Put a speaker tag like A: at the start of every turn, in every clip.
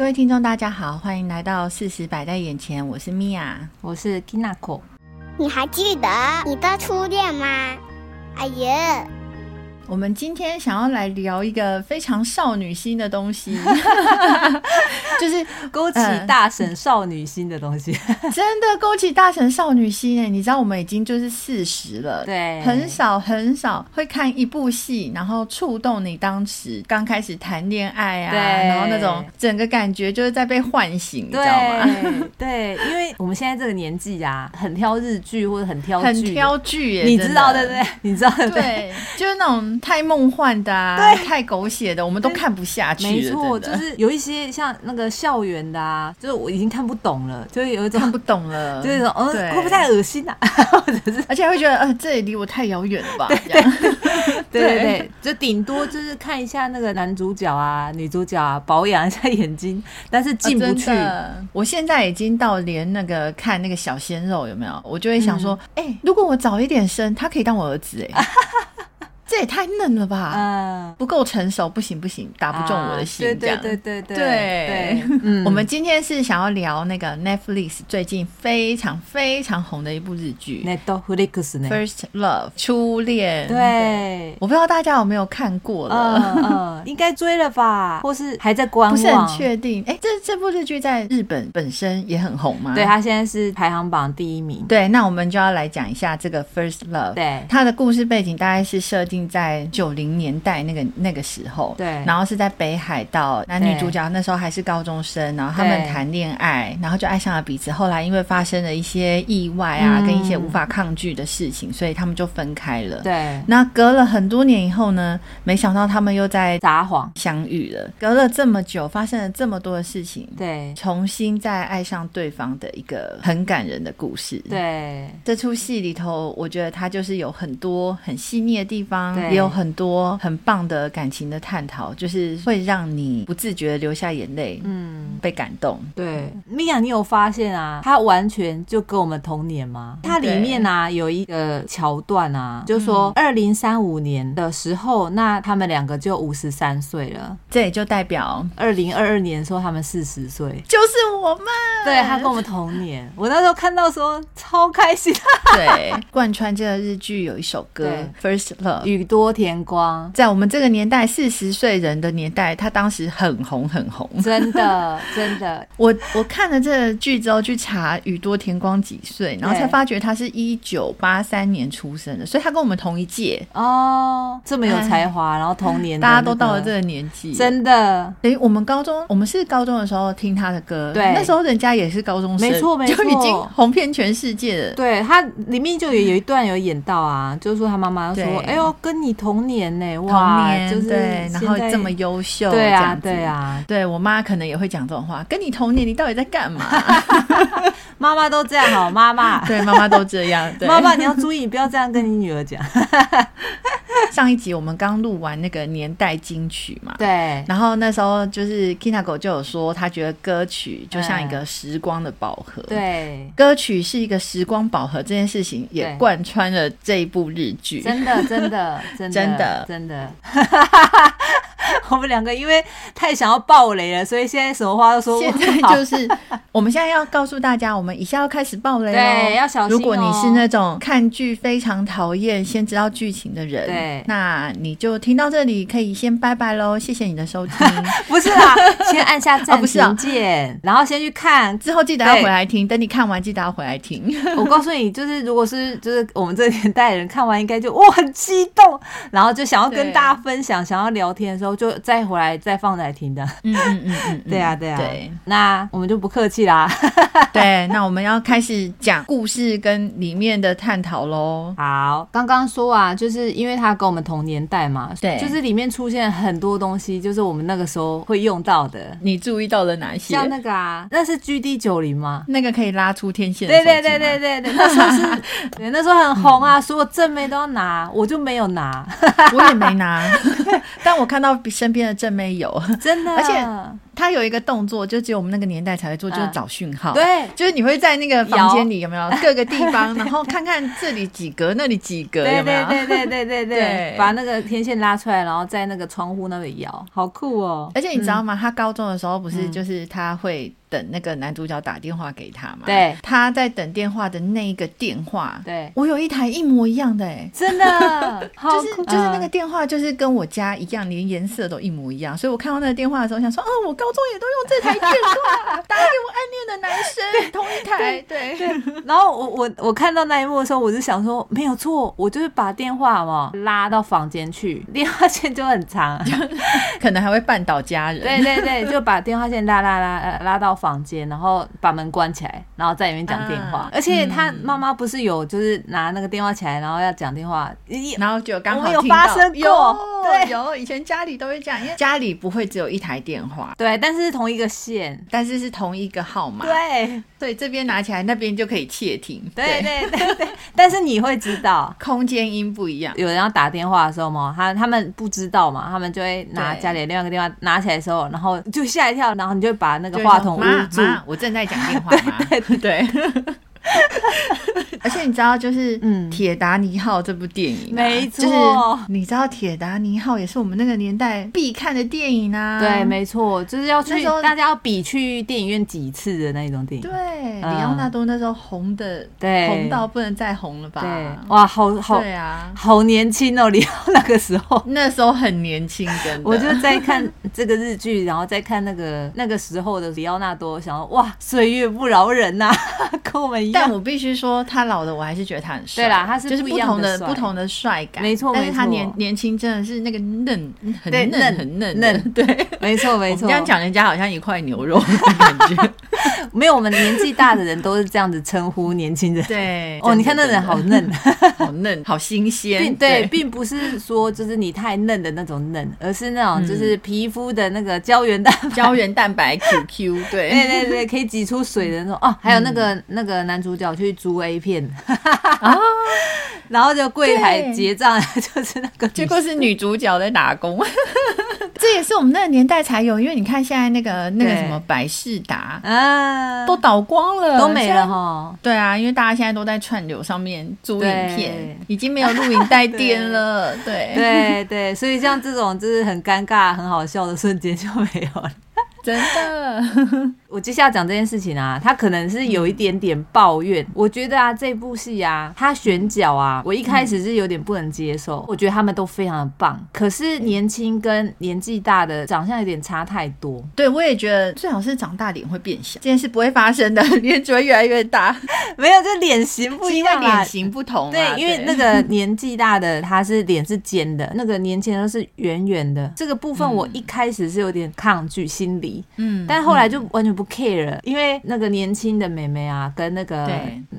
A: 各位听众，大家好，欢迎来到事实摆在眼前，我是米娅，
B: 我是 Kinako。
C: 你还记得你的初恋吗？哎呀！
A: 我们今天想要来聊一个非常少女心的东西，就是
B: 勾起大婶少女心的东西，
A: 真的勾起大婶少女心哎！你知道我们已经就是四十了，
B: 对，
A: 很少很少会看一部戏，然后触动你当时刚开始谈恋爱啊，然后那种整个感觉就是在被唤醒，你知道吗？
B: 对，因为我们现在这个年纪啊，很挑日剧或者很挑
A: 很挑剧耶，
B: 你知道对不对？你知道对不对？
A: 就是那种。太梦幻的啊，对，太狗血的，我们都看不下去。
B: 没错，就是有一些像那个校园的啊，就是我已经看不懂了，就是有一种
A: 看不懂了，
B: 就是说，嗯，会不会太恶心啊？或者是，
A: 而且会觉得，呃，这里离我太遥远了吧？
B: 对 对对对，就顶多就是看一下那个男主角啊、女主角啊，保养一下眼睛，但是进不去。
A: 我现在已经到连那个看那个小鲜肉有没有，我就会想说，哎，如果我早一点生，他可以当我儿子哎。这也太嫩了吧！嗯，不够成熟，不行不行，打不中我的心。这样、啊、对对对对对。对嗯，我们今天是想要聊那个 Netflix 最近非常非常红的一部日剧。
B: Netflix 呢
A: ？First Love 初恋。
B: 对，对
A: 我不知道大家有没有看过了？
B: 嗯，嗯 应该追了吧？或是还在观望？不
A: 是很确定。哎，这这部日剧在日本本身也很红吗？
B: 对，它现在是排行榜第一名。
A: 对，那我们就要来讲一下这个 First Love。
B: 对，
A: 它的故事背景大概是设定。在九零年代那个那个时候，
B: 对，
A: 然后是在北海道，男女主角那时候还是高中生，然后他们谈恋爱，然后就爱上了彼此。后来因为发生了一些意外啊，嗯、跟一些无法抗拒的事情，所以他们就分开了。
B: 对，
A: 那隔了很多年以后呢，没想到他们又在
B: 撒谎
A: 相遇了。隔了这么久，发生了这么多的事情，
B: 对，
A: 重新再爱上对方的一个很感人的故事。
B: 对，
A: 这出戏里头，我觉得它就是有很多很细腻的地方。也有很多很棒的感情的探讨，就是会让你不自觉的流下眼泪，嗯，被感动。
B: 对，米娅，你有发现啊？它完全就跟我们同年吗？它里面啊有一个桥段啊，就说二零三五年的时候，那他们两个就五十三岁了，
A: 这也就代表
B: 二零二二年说他们四十岁，
A: 就是我们。
B: 对，他跟我们同年，我那时候看到说超开心。
A: 对，贯穿这个日剧有一首歌《First Love》。
B: 多田光
A: 在我们这个年代，四十岁人的年代，他当时很红很红，
B: 真的 真的。
A: 我我看了这个剧之后去查宇多田光几岁，然后才发觉他是一九八三年出生的，所以他跟我们同一届。
B: 哦，这么有才华，然后同年，
A: 大家都到了这个年纪，
B: 真的。
A: 等于我们高中，我们是高中的时候听他的歌，对，那时候人家也是高中生，
B: 没错没错，
A: 就已经红遍全世界了。
B: 对，他里面就有有一段有演到啊，就是说他妈妈说，哎呦跟。你同年呢？哇，
A: 童年，就是对，然后这么优秀，
B: 对啊，对啊，
A: 对我妈可能也会讲这种话，跟你同年，你到底在干嘛？
B: 妈妈都这样好，妈妈，
A: 对，妈妈都这样，对，
B: 妈妈你要注意，不要这样跟你女儿讲。
A: 上一集我们刚录完那个年代金曲嘛，
B: 对，
A: 然后那时候就是 Kinako 就有说，他觉得歌曲就像一个时光的宝盒，
B: 对，
A: 歌曲是一个时光宝盒，这件事情也贯穿了这一部日剧，
B: 真的，真的，真的，真的，真的。我们两个因为太想要爆雷了，所以现在什么话都说。
A: 现在就是我们现在要告诉大家，我们一下要开始爆雷哦，
B: 对，要小心哦。
A: 如果你是那种看剧非常讨厌先知道剧情的人，
B: 对，
A: 那你就听到这里可以先拜拜喽，谢谢你的收听。
B: 不是啦，先按下暂停键，然后先去看，
A: 之后记得要回来听。等你看完，记得要回来听。
B: 我告诉你，就是如果是就是我们这个年代的人看完，应该就哇很激动，然后就想要跟大家分享，想要聊天的时候就。再回来再放来听的，嗯嗯嗯嗯，对啊对啊，对，那我们就不客气啦，
A: 对，那我们要开始讲故事跟里面的探讨喽。
B: 好，刚刚说啊，就是因为他跟我们同年代嘛，
A: 对，
B: 就是里面出现很多东西，就是我们那个时候会用到的。
A: 你注意到了哪些？
B: 像那个啊，那是 GD 九零吗？
A: 那个可以拉出天线，
B: 对对对对对对，那时候是，对，那时候很红啊，所有正妹都要拿，我就没有拿，
A: 我也没拿，但我看到身边的正妹有，
B: 真的，
A: 而且。他有一个动作，就只有我们那个年代才会做，就是找讯号。
B: 对，
A: 就是你会在那个房间里有没有各个地方，然后看看这里几格，那里几格，有没有？
B: 对对对对对对，把那个天线拉出来，然后在那个窗户那里摇，好酷哦！
A: 而且你知道吗？他高中的时候不是就是他会。等那个男主角打电话给他嘛？
B: 对，
A: 他在等电话的那一个电话，
B: 对，
A: 我有一台一模一样的，哎，
B: 真的，
A: 就是就是那个电话，就是跟我家一样，连颜色都一模一样。所以我看到那个电话的时候，想说，哦，我高中也都用这台电话，打给我暗恋的男生，同一台，对对。
B: 然后我我我看到那一幕的时候，我就想说，没有错，我就是把电话嘛拉到房间去，电话线就很长，
A: 可能还会绊倒家人。
B: 对对对，就把电话线拉拉拉拉到房间，然后把门关起来，然后在里面讲电话。啊、而且他妈妈不是有就是拿那个电话起来，然后要讲电话，
A: 然后就刚好
B: 有发生过。
A: 有对，有以前家里都会讲，因为家里不会只有一台电话，
B: 对，但是是同一个线，
A: 但是是同一个号码，
B: 对，
A: 所以这边拿起来，那边就可以窃
B: 听。对对对对，但是你会知道
A: 空间音不一样。
B: 有人要打电话的时候嘛，他他们不知道嘛，他们就会拿家里的另外一个电话拿起来的时候，然后就吓一跳，然后你就把那个话筒捂住。
A: 我正在讲电话吗？
B: 对 对对。
A: 而且你知道，就是《铁达尼号》这部电影，
B: 没错。
A: 就是你知道，《铁达尼号》也是我们那个年代必看的电影啊。
B: 对，没错，就是要去大家要比去电影院几次的那种电影。
A: 对，里奥纳多那时候红的，对，红到不能再红了吧？
B: 对，哇，好好，对啊，好年轻哦，里奥那个时候，
A: 那时候很年轻，真的。
B: 我就在看这个日剧，然后再看那个那个时候的里奥纳多，想说哇，岁月不饶人呐，跟我们一样。
A: 但我必须说，他老的我还是觉得他很帅。
B: 对啦，他是
A: 就是不同的不同的帅感，
B: 没错。
A: 但是他年年轻真的是那个嫩，很嫩很嫩嫩。对，
B: 没错没错。
A: 这样讲人家好像一块牛肉的感觉。
B: 没有，我们年纪大的人都是这样子称呼年轻人。
A: 对，
B: 哦，你看那人好嫩，
A: 好嫩，好新鲜。
B: 对，并不是说就是你太嫩的那种嫩，而是那种就是皮肤的那个胶原蛋
A: 胶原蛋白 QQ。对
B: 对对对，可以挤出水的那种。哦，还有那个那个男主角去租 A 片，然后就柜台结账，就是那个，
A: 结果是女主角在打工。这也是我们那个年代才有，因为你看现在那个那个什么百事达啊，都倒光了，
B: 都没了哈。
A: 对啊，因为大家现在都在串流上面租影片，已经没有录影带店了。对。
B: 对对，所以像这种就是很尴尬、很好笑的瞬间就没有了。
A: 真的，
B: 我接下来讲这件事情啊，他可能是有一点点抱怨。我觉得啊，这部戏啊，他选角啊，我一开始是有点不能接受。我觉得他们都非常的棒，可是年轻跟年纪大的长相有点差太多。
A: 对，我也觉得最好是长大脸会变小，这件事不会发生的，脸只会越来越大。
B: 没有，这脸型不一样，
A: 脸型不同。
B: 对，因为那个 年纪大的他是脸是尖的，那个年轻人是圆圆的。这个部分我一开始是有点抗拒心理。嗯，但后来就完全不 care，因为那个年轻的妹妹啊，跟那个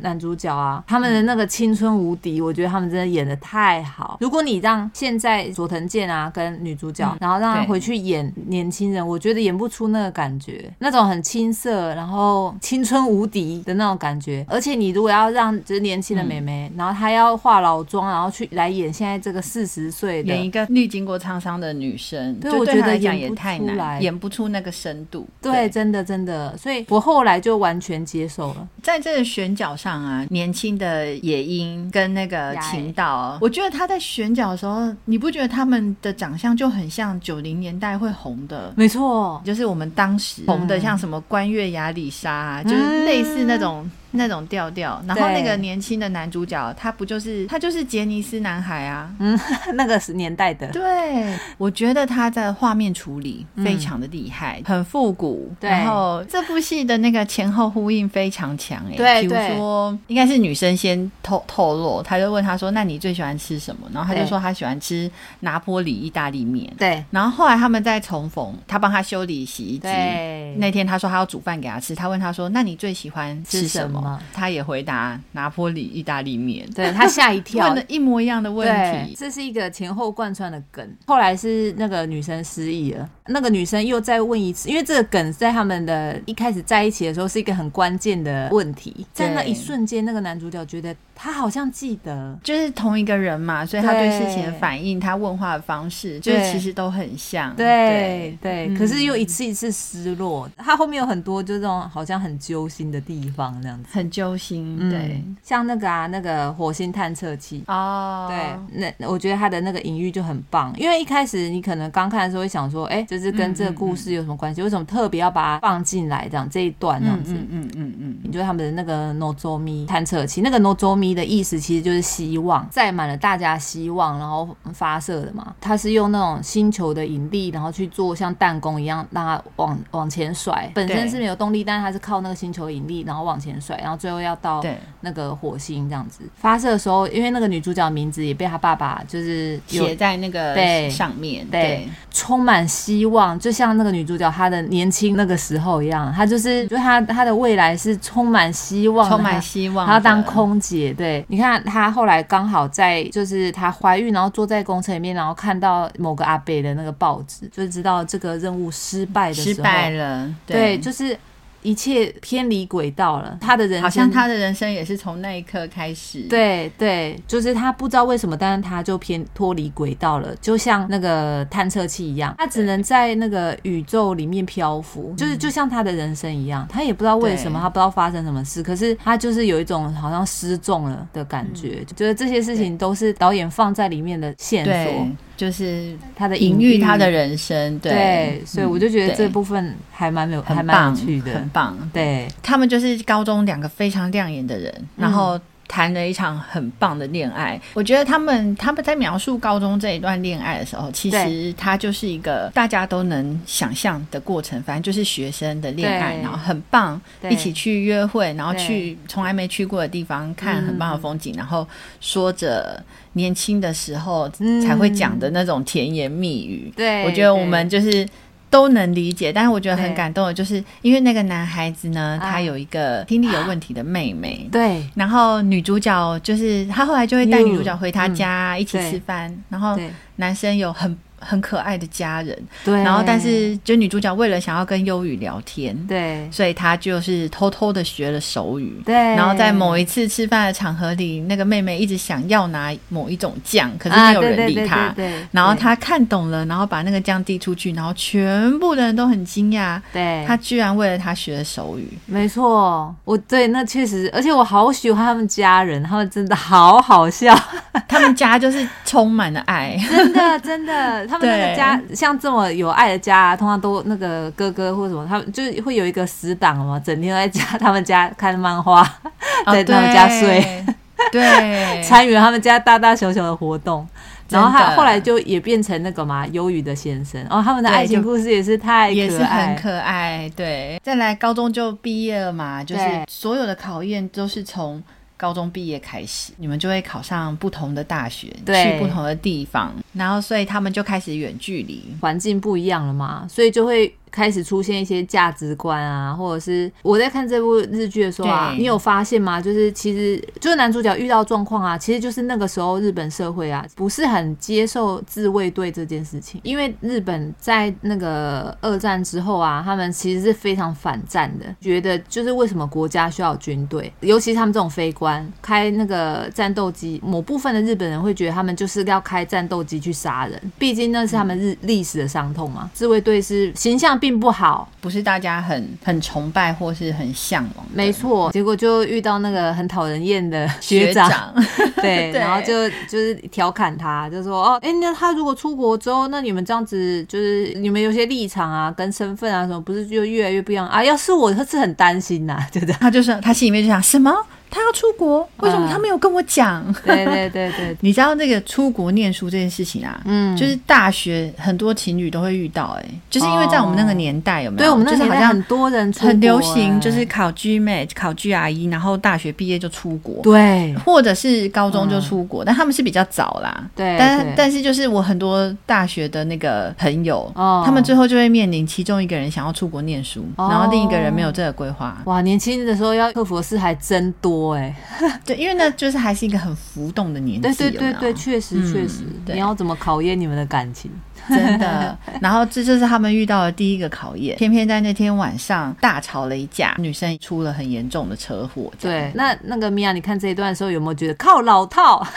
B: 男主角啊，他们的那个青春无敌，我觉得他们真的演的太好。如果你让现在佐藤健啊跟女主角，然后让他回去演年轻人，我觉得演不出那个感觉，那种很青涩，然后青春无敌的那种感觉。而且你如果要让就是年轻的妹妹，然后她要化老妆，然后去来演现在这个四十岁的
A: 演一个历经过沧桑的女生，
B: 对，我觉得演
A: 也太难，演不出那个。深度
B: 对，对，真的真的，所以我后来就完全接受了。
A: 在这个选角上啊，年轻的野樱跟那个秦道，我觉得他在选角的时候，你不觉得他们的长相就很像九零年代会红的？
B: 没错，
A: 就是我们当时红的，像什么关月亚里莎啊，就是类似那种。那种调调，然后那个年轻的男主角，他不就是他就是杰尼斯男孩啊？
B: 嗯，那个是年代的。
A: 对，我觉得他的画面处理非常的厉害，很复古。对，然后这部戏的那个前后呼应非常强诶。对，比如说应该是女生先透透露，他就问他说：“那你最喜欢吃什么？”然后他就说他喜欢吃拿坡里意大利面。
B: 对，
A: 然后后来他们在重逢，他帮他修理洗衣机。对，那天他说他要煮饭给他吃，他问他说：“那你最喜欢吃什么？”
B: 么？
A: 他也回答拿坡里意大利面。
B: 对，他吓一跳，
A: 问了一模一样的问题。
B: 这是一个前后贯穿的梗。后来是那个女生失忆了，那个女生又再问一次，因为这个梗在他们的一开始在一起的时候是一个很关键的问题，在那一瞬间，那个男主角觉得他好像记得，
A: 就是同一个人嘛，所以他对事情的反应，他问话的方式，就是其实都很像。
B: 对对，对，可是又一次一次失落。他后面有很多就这种好像很揪心的地方，这样子
A: 很揪心。对，
B: 像那个啊，那个火星探测器哦，对，那我觉得它的那个隐喻就很棒，因为一开始你可能刚看的时候会想说，哎，就是跟这个故事有什么关系？为什么特别要把它放进来这样这一段这样子？嗯嗯嗯嗯，你觉得他们的那个 Nozomi 探测器，那个 Nozomi 的意思其实就是希望，载满了大家希望，然后发射的嘛。它是用那种星球的引力，然后去做像弹弓一样，让它往往前甩。本身是没有动力，但是它是靠那个星球引力，然后往前甩，然后最后要到那个火星这样子。发射的时候，因为那个女主角名字也被她爸爸就是
A: 写在那个对上面，对，对
B: 充满希望，就像那个女主角她的年轻那个时候一样，她就是就她她的未来是充满希望，
A: 充满希望，
B: 她要当空姐。对，你看她后来刚好在就是她怀孕，然后坐在公车里面，然后看到某个阿北的那个报纸，就知道这个任务失败的时候，
A: 失败了，对，
B: 对就是。一切偏离轨道了，他的人生
A: 好像他的人生也是从那一刻开始。
B: 对对，就是他不知道为什么，但是他就偏脱离轨道了，就像那个探测器一样，他只能在那个宇宙里面漂浮，就是就像他的人生一样，他也不知道为什么，他不知道发生什么事，可是他就是有一种好像失重了的感觉，觉得这些事情都是导演放在里面的线索。
A: 就是他的隐喻，他的人生，对，
B: 对，所以我就觉得这部分还蛮有，还蛮有趣的，
A: 很棒。
B: 对，
A: 他们就是高中两个非常亮眼的人，然后谈了一场很棒的恋爱。我觉得他们他们在描述高中这一段恋爱的时候，其实它就是一个大家都能想象的过程，反正就是学生的恋爱，然后很棒，一起去约会，然后去从来没去过的地方看很棒的风景，然后说着。年轻的时候才会讲的那种甜言蜜语，对，我觉得我们就是都能理解。但是我觉得很感动的，就是因为那个男孩子呢，他有一个听力有问题的妹妹，对。然后女主角就是他后来就会带女主角回他家一起吃饭，然后男生有很。很可爱的家人，对。然后，但是就女主角为了想要跟忧郁聊天，对，所以她就是偷偷的学了手语，对。然后在某一次吃饭的场合里，那个妹妹一直想要拿某一种酱，可是没有人理她。对，然后她看懂了，然后把那个酱递出去，然后全部的人都很惊讶，对。她居然为了她学了手语，
B: 没错，我对那确实，而且我好喜欢他们家人，他们真的好好笑，
A: 他们家就是充满了爱，
B: 真 的真的。他们那个家像这么有爱的家，啊，通常都那个哥哥或什么，他们就会有一个死党嘛，整天在家他们家看漫画，在他们家睡，
A: 对，
B: 参与他们家大大小小的活动。然后他后来就也变成那个嘛，忧郁的先生。然后他们的爱情故事也是太可爱，
A: 也是很可爱。对，再来高中就毕业了嘛，就是所有的考验都是从。高中毕业开始，你们就会考上不同的大学，去不同的地方，然后所以他们就开始远距离，
B: 环境不一样了嘛，所以就会。开始出现一些价值观啊，或者是我在看这部日剧的时候啊，你有发现吗？就是其实就是男主角遇到状况啊，其实就是那个时候日本社会啊不是很接受自卫队这件事情，因为日本在那个二战之后啊，他们其实是非常反战的，觉得就是为什么国家需要军队，尤其是他们这种飞官开那个战斗机，某部分的日本人会觉得他们就是要开战斗机去杀人，毕竟那是他们日历史的伤痛嘛。自卫队是形象。并不好，
A: 不是大家很很崇拜或是很向往。
B: 没错，结果就遇到那个很讨人厌的学长，对，然后就就是调侃他，就说哦，哎，那他如果出国之后，那你们这样子就是你们有些立场啊、跟身份啊什么，不是就越来越不一样啊？要是我，他是很担心呐、啊，对不对？
A: 他就是他心里面就想什么？他要出国，为什么他没有跟我讲？
B: 对对对对，
A: 你知道那个出国念书这件事情啊，嗯，就是大学很多情侣都会遇到，哎，就是因为在我们那个年代有没有？
B: 对，我们那
A: 个
B: 年代很多人
A: 很流行，就是考 GMAT、考 GRE，然后大学毕业就出国，
B: 对，
A: 或者是高中就出国，但他们是比较早啦，
B: 对，
A: 但但是就是我很多大学的那个朋友，哦。他们最后就会面临其中一个人想要出国念书，然后另一个人没有这个规划。
B: 哇，年轻的时候要克服的事还真多哎。
A: 对，因为呢，就是还是一个很浮动的年纪。
B: 对对对对，确实确实。你要怎么考验你们的感情？
A: 真的。然后这就是他们遇到的第一个考验。偏偏在那天晚上大吵了一架，女生出了很严重的车祸。
B: 对，那那个米娅，你看这一段的时候有没有觉得靠老套？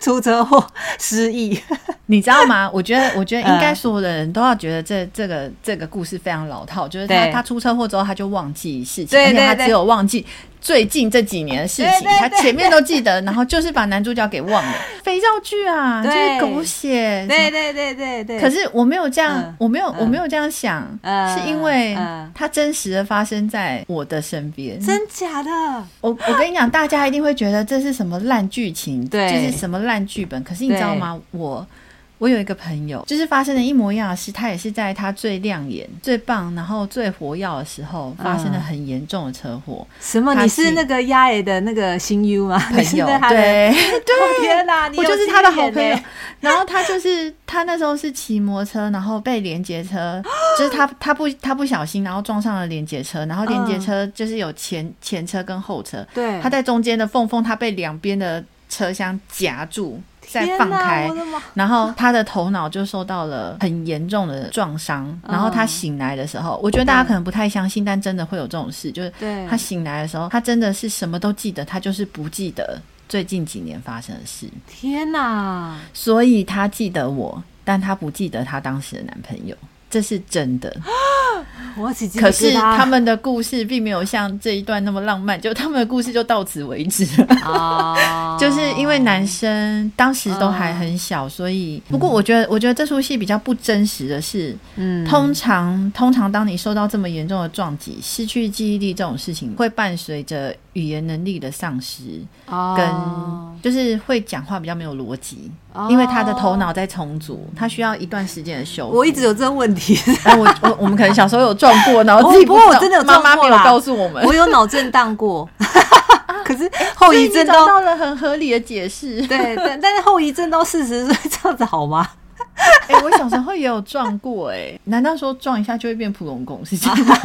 B: 出车祸失忆，
A: 你知道吗？我觉得，我觉得应该所有的人都要觉得这这个这个故事非常老套，就是他他出车祸之后他就忘记事情，而且他只有忘记最近这几年的事情，他前面都记得，然后就是把男主角给忘了。肥皂剧啊，就是狗血，
B: 对对对对对。
A: 可是我没有这样，我没有我没有这样想，是因为它真实的发生在我的身边。
B: 真假的？
A: 我我跟你讲，大家一定会觉得这是什么烂剧情，对，就是什么。烂剧本，可是你知道吗？我我有一个朋友，就是发生的一模一样的事，他也是在他最亮眼、最棒，然后最活跃的时候，发生了很严重的车祸。
B: 什么？你是那个鸭爷的那个新 U 吗？
A: 朋友，对对，
B: 天哪，
A: 我就是他的好朋友。然后他就是他那时候是骑摩托车，然后被连接车，就是他他不他不小心，然后撞上了连接车，然后连接车就是有前前车跟后车，对，他在中间的缝缝，他被两边的。车厢夹住，再放开，然后他的头脑就受到了很严重的撞伤。然后他醒来的时候，我觉得大家可能不太相信，但真的会有这种事，就是他醒来的时候，他真的是什么都记得，他就是不记得最近几年发生的事。
B: 天哪！
A: 所以他记得我，但他不记得他当时的男朋友。这是真的，
B: 我
A: 可是他们的故事并没有像这一段那么浪漫，就他们的故事就到此为止。了。哦，就是因为男生当时都还很小，所以不过我觉得，我觉得这出戏比较不真实的是，嗯，通常通常当你受到这么严重的撞击，失去记忆力这种事情会伴随着语言能力的丧失，跟就是会讲话比较没有逻辑。因为他的头脑在重组，他需要一段时间的修复。
B: 我一直有这个问题，
A: 我我我们可能小时候有撞过，然后自己不，不过我真的有妈妈没有告诉我们，
B: 我有脑震荡过，可是后遗症
A: 都到了很合理的解释。
B: 对，但但是后遗症到四十岁这样子好吗？
A: 哎、欸，我小时候也有撞过、欸，哎，难道说撞一下就会变普龙宫是这样吗？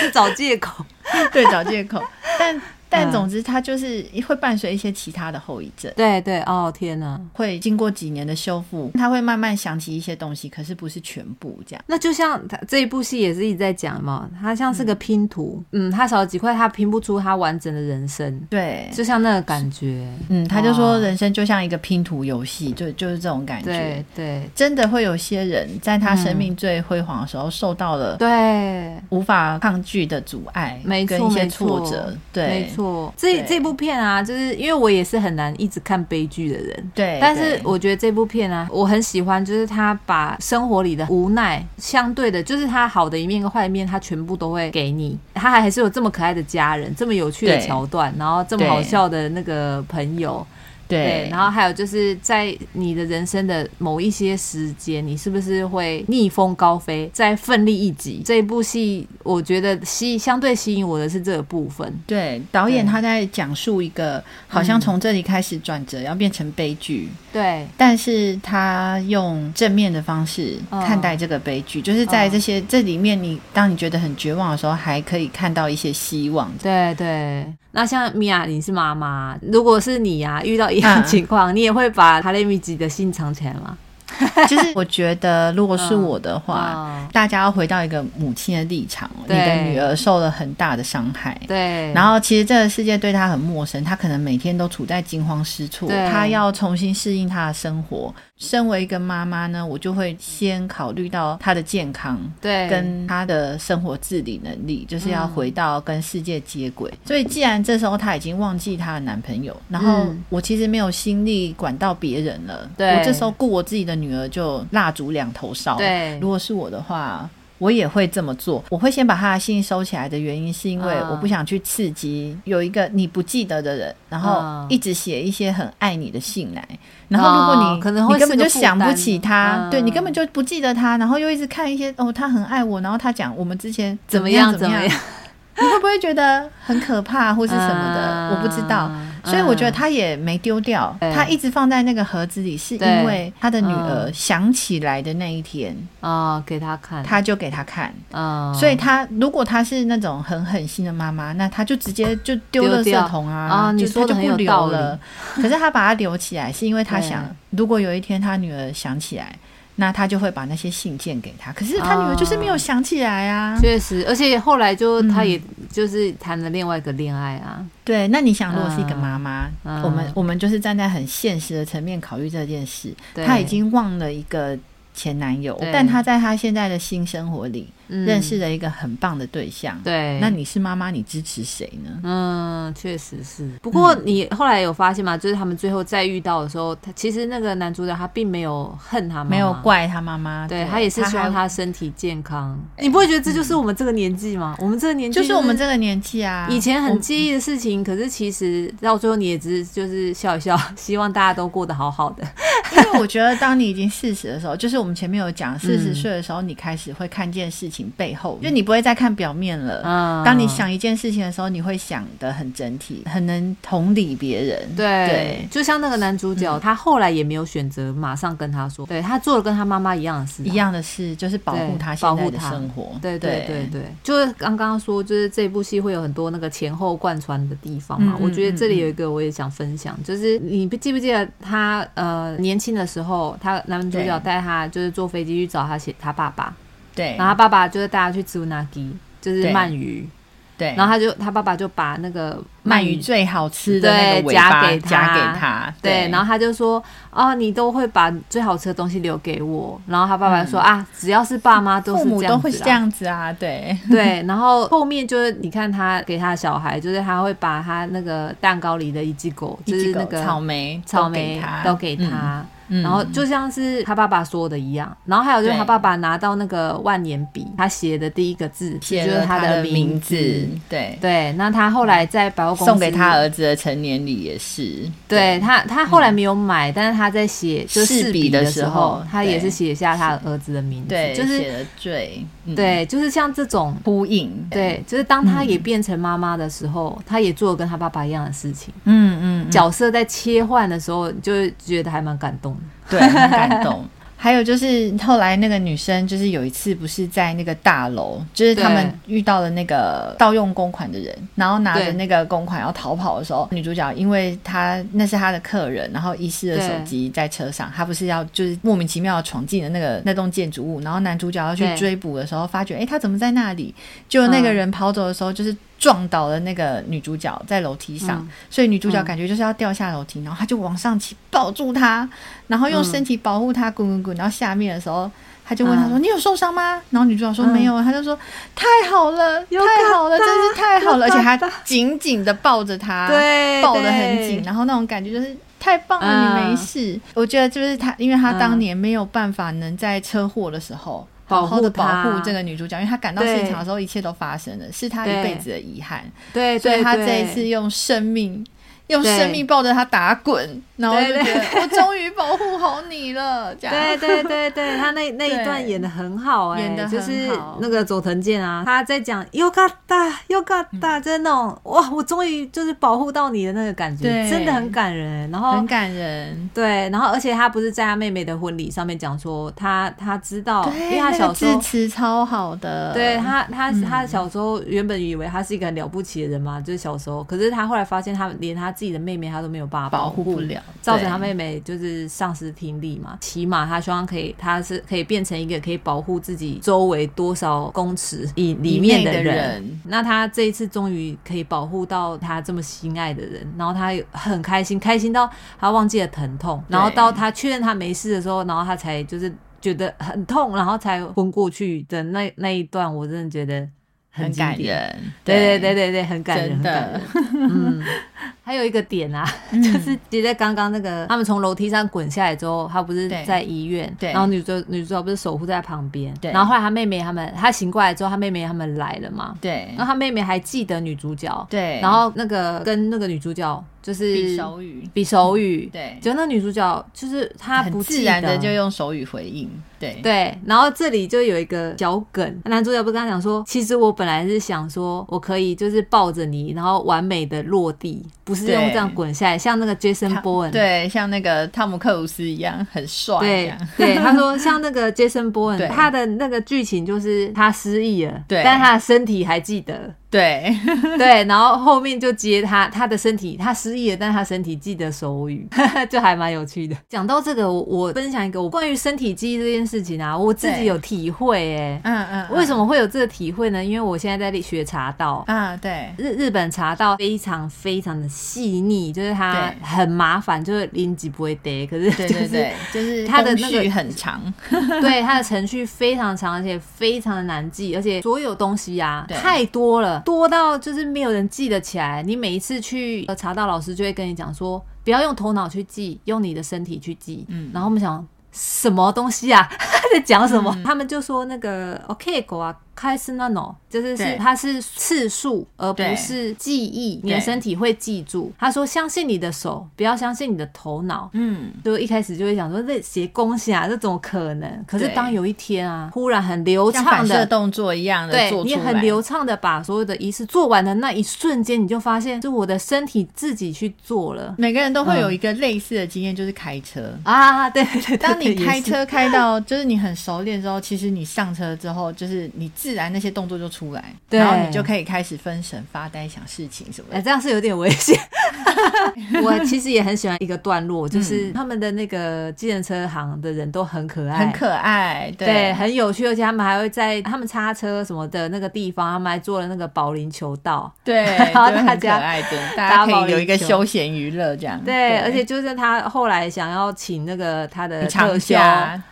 B: 是找借口，
A: 对，找借口，但。但总之，它就是会伴随一些其他的后遗症。
B: 对对，哦天哪，
A: 会经过几年的修复，他会慢慢想起一些东西，可是不是全部这样。
B: 那就像他这一部戏也是一直在讲嘛，他像是个拼图，嗯，他少了几块，他拼不出他完整的人生。
A: 对，
B: 就像那个感觉，
A: 嗯，他就说人生就像一个拼图游戏，就就是这种感觉。
B: 对对，
A: 真的会有些人在他生命最辉煌的时候受到了
B: 对。
A: 无法抗拒的阻碍，
B: 没错，
A: 跟一些挫折，对。
B: 错，这这部片啊，就是因为我也是很难一直看悲剧的人，
A: 对。
B: 但是我觉得这部片啊，我很喜欢，就是他把生活里的无奈，相对的，就是他好的一面跟坏的一面，他全部都会给你。他还还是有这么可爱的家人，这么有趣的桥段，然后这么好笑的那个朋友。对，然后还有就是在你的人生的某一些时间，你是不是会逆风高飞，再奋力一击？这一部戏，我觉得吸相对吸引我的是这个部分。
A: 对，导演他在讲述一个好像从这里开始转折，要变成悲剧。对，但是他用正面的方式看待这个悲剧，就是在这些这里面，你当你觉得很绝望的时候，还可以看到一些希望。
B: 对对。那像米娅，你是妈妈，如果是你呀、啊，遇到一样情况，嗯、你也会把哈雷米吉的心藏起来吗？
A: 就是我觉得，如果是我的话，嗯、大家要回到一个母亲的立场，你的女儿受了很大的伤害，
B: 对，
A: 然后其实这个世界对她很陌生，她可能每天都处在惊慌失措，她要重新适应她的生活。身为一个妈妈呢，我就会先考虑到她的健康，对，跟她的生活自理能力，就是要回到跟世界接轨。嗯、所以，既然这时候她已经忘记她的男朋友，然后我其实没有心力管到别人了，对，我这时候顾我自己的女儿就蜡烛两头烧。对，如果是我的话。我也会这么做。我会先把他的信收起来的原因，是因为我不想去刺激有一个你不记得的人，然后一直写一些很爱你的信来。然后如果你、哦、可能会你根本就想不起他，嗯、对你根本就不记得他，然后又一直看一些哦，他很爱我，然后他讲我们之前怎么样怎么样，你会不会觉得很可怕或是什么的？嗯、我不知道。所以我觉得他也没丢掉，嗯、他一直放在那个盒子里，是因为他的女儿想起来的那一天
B: 啊、嗯，给他看，
A: 他就给他看。啊，所以他如果他是那种很狠心的妈妈，那他就直接就丢垃圾桶啊，啊你说就不留了。可是他把它留起来，是因为他想，如果有一天他女儿想起来。那他就会把那些信件给他，可是他女儿就是没有想起来啊。
B: 确、哦、实，而且后来就他也就是谈了另外一个恋爱啊、嗯。
A: 对，那你想，如果是一个妈妈，嗯、我们我们就是站在很现实的层面考虑这件事，对他已经忘了一个前男友，但他在他现在的新生活里。认识了一个很棒的对象，嗯、对，那你是妈妈，你支持谁呢？
B: 嗯，确实是。不过你后来有发现吗？就是他们最后再遇到的时候，他其实那个男主角他并没有恨他妈妈，
A: 没有怪他妈妈，
B: 对，对他也是希望他身体健康。你不会觉得这就是我们这个年纪吗？嗯、我们这个年纪
A: 就是我们这个年纪啊。
B: 以前很介意的事情，可是其实到最后你也只是就是笑一笑，希望大家都过得好好的。
A: 因为我觉得，当你已经四十的时候，就是我们前面有讲，四十岁的时候，你开始会看见事情背后，就你不会再看表面了。嗯，当你想一件事情的时候，你会想的很整体，很能同理别人。
B: 对，就像那个男主角，他后来也没有选择马上跟他说，对他做了跟他妈妈一样的事，
A: 一样的事，就是保护他现在的生活。
B: 对对对对，就是刚刚说，就是这部戏会有很多那个前后贯穿的地方嘛。我觉得这里有一个我也想分享，就是你不记不记得他呃年。轻的时候，他男主角带他就是坐飞机去找他写他爸爸，
A: 对，
B: 然后他爸爸就是带他去吃乌拿基，就是鳗鱼，
A: 对，
B: 然后他就他爸爸就把那个
A: 鳗鱼最好吃的那个夹给他，夹给他，
B: 对，然后他就说啊，你都会把最好吃的东西留给我，然后他爸爸说啊，只要是爸妈都是这样子，
A: 都会这样子啊，对。
B: 对，然后后面就是你看他给他的小孩，就是他会把他那个蛋糕里的一只狗，就是那个
A: 草莓，
B: 草莓都给他。然后就像是他爸爸说的一样，然后还有就是他爸爸拿到那个万年笔，他写的第一个字就是他的名字。对。对，那他后来在百货公司
A: 送给他儿子的成年礼也是，
B: 对他他后来没有买，但是他在写就试笔的时候，他也是写下他儿子的名字，
A: 对，
B: 就是
A: 写的最
B: 对，就是像这种
A: 呼应，
B: 对，就是当他也变成妈妈的时候，他也做了跟他爸爸一样的事情，嗯嗯，角色在切换的时候，就觉得还蛮感动。
A: 对，很感动。还有就是后来那个女生，就是有一次不是在那个大楼，就是他们遇到了那个盗用公款的人，然后拿着那个公款要逃跑的时候，女主角因为她那是她的客人，然后遗失了手机在车上，她不是要就是莫名其妙闯进了那个那栋建筑物，然后男主角要去追捕的时候，发觉哎，他怎么在那里？就那个人跑走的时候，就是。撞倒了那个女主角在楼梯上，嗯、所以女主角感觉就是要掉下楼梯，嗯、然后她就往上起抱住她，然后用身体保护她滚滚滚。然后下面的时候，他就问她说：“嗯、你有受伤吗？”然后女主角说：“没有。”他就说：“太好了，太好了，真是太好了！”而且还紧紧的抱着她，对，抱得很紧，然后那种感觉就是太棒了，你没事。嗯、我觉得就是他，因为他当年没有办法能在车祸的时候。好好的保护这个女主角，因为她赶到现场的时候，一切都发生了，是她一辈子的遗憾。对，所以她这一次用生命。用生命抱着她打滚，然后就觉得我终于保护好你了。这样
B: 对对对对，他那那一段演得很好，哎，演得就是那个佐藤健啊，他在讲よかったよかった，就是那种哇，我终于就是保护到你的那个感觉，真的很感人。然后
A: 很感人，
B: 对，然后而且他不是在他妹妹的婚礼上面讲说，他他知道，因为他小时候
A: 支持超好的，
B: 对他他他小时候原本以为他是一个很了不起的人嘛，就是小时候，可是他后来发现他连他。自己的妹妹，他都没有办法保护不了， 造成他妹妹就是丧失听力嘛。起码他希望可以，他是可以变成一个可以保护自己周围多少公尺以里面的人。那他这一次终于可以保护到他这么心爱的人，然后他很开心，开心到他忘记了疼痛。然后到他确认他没事的时候，然后他才就是觉得很痛，然后才昏过去的那那一段，我真的觉得很
A: 感人。
B: 对对对对对，很感人，
A: 真的。
B: 嗯。还有一个点啊，嗯、就是接在刚刚那个他们从楼梯上滚下来之后，他不是在医院，对，然后女主女主角不是守护在旁边，对，然后后来他妹妹他们他醒过来之后，他妹妹他们来了嘛，对，然后他妹妹还记得女主角，对，然后那个跟那个女主角。就是
A: 比手语，
B: 比手语，
A: 对，
B: 就那女主角，就是她不
A: 自然的就用手语回应，对。
B: 对。然后这里就有一个小梗，男主角不是跟他讲说，其实我本来是想说，我可以就是抱着你，然后完美的落地，不是用这样滚下来，像那个 Jason Bourne，
A: 对，像那个汤姆克鲁斯一样很帅，
B: 对对。他说像那个 Jason Bourne，他的那个剧情就是他失忆了，对，但他的身体还记得。
A: 对
B: 对，然后后面就接他，他的身体他失忆了，但他身体记得手语，就还蛮有趣的。讲到这个，我我分享一个我关于身体记忆这件事情啊，我自己有体会哎，嗯嗯，为什么会有这个体会呢？因为我现在在学茶道啊，对，日日本茶道非常非常的细腻，就是它很麻烦，就是临机不会得，可是
A: 对对对，就是它的那个很长，
B: 对，它的程序非常长，而且非常的难记，而且所有东西啊太多了。多到就是没有人记得起来。你每一次去茶道，老师就会跟你讲说，不要用头脑去记，用你的身体去记。嗯，然后我们想什么东西啊？在讲什么？嗯、他们就说那个 OK 狗啊。开始那种就是是它是次数，而不是记忆。你的身体会记住。他说：“相信你的手，不要相信你的头脑。”嗯，就一开始就会想说这写恭喜啊，这怎么可能？可是当有一天啊，忽然很流畅的
A: 动作一样的，对，
B: 你很流畅的把所有的仪式做完的那一瞬间，你就发现，就我的身体自己去做了。
A: 每个人都会有一个类似的经验，就是开车
B: 啊，对。
A: 当你开车开到就是你很熟练之后，其实你上车之后，就是你自然那些动作就出来，然后你就可以开始分神、发呆、想事情什么的。
B: 哎，这样是有点危险。我其实也很喜欢一个段落，就是他们的那个计程车行的人都很可爱，
A: 很可爱，
B: 对，很有趣，而且他们还会在他们擦车什么的那个地方，他们还做了那个保龄球道，
A: 对，然后大家爱的，大家可以有一个休闲娱乐这样。
B: 对，而且就是他后来想要请那个他的
A: 特效，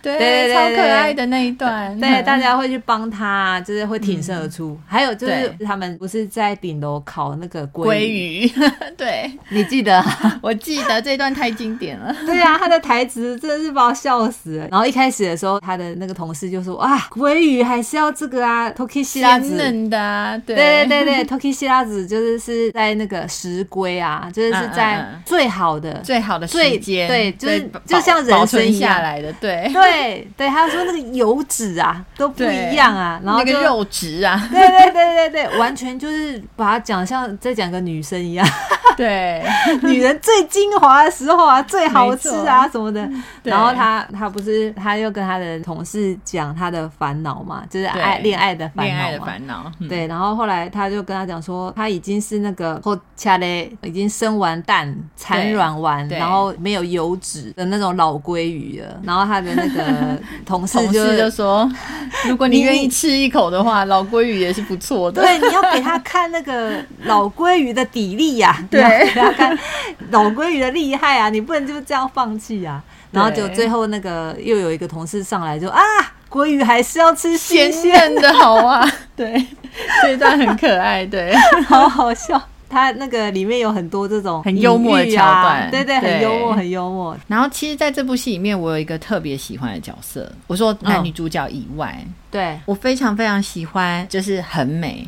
A: 对对对，超可爱的那一段，
B: 对，大家会去帮他，就是会挺身而出。还有就是他们不是在顶楼烤那个鲑
A: 鱼，对。
B: 你记得？
A: 我记得这段太经典了。
B: 对啊，他的台词真的是把我笑死了。然后一开始的时候，他的那个同事就说：“啊，鲑鱼还是要这个啊，Toki 西拉子
A: 的、啊。”对
B: 对对对，Toki 西拉子就是是在那个石龟啊，就是是在最好的、嗯嗯、
A: 最好的时间，
B: 对，就是就像人生
A: 下来的，对
B: 对对。他说那个油脂啊都不一样啊，然后
A: 那个肉质啊，
B: 对对对对对，完全就是把它讲像在讲个女生一样。
A: 对，
B: 女人最精华的时候啊，最好吃啊什么的。然后他他不是他又跟他的同事讲他的烦恼嘛，就是爱恋爱的烦恼，恋爱的烦恼。对，然后后来他就跟他讲说，他已经是那个后恰嘞，已经生完蛋、产卵完，然后没有油脂的那种老鲑鱼了。然后他的那个 同事就说，
A: 如果你愿意吃一口的话，老鲑鱼也是不错的。
B: 对，你要给他看那个老鲑鱼的底力呀。对。不要看老鲑鱼的厉害啊！你不能就这样放弃啊！然后就最后那个又有一个同事上来就啊，鲑鱼还是要吃鲜鲜的好啊！
A: 对，这一段很可爱，对，
B: 好好笑。它那个里面有很多这种
A: 很幽默的桥段，
B: 对对，很幽默，很幽默。
A: 然后其实，在这部戏里面，我有一个特别喜欢的角色。我说男女主角以外，
B: 对
A: 我非常非常喜欢，就是很美。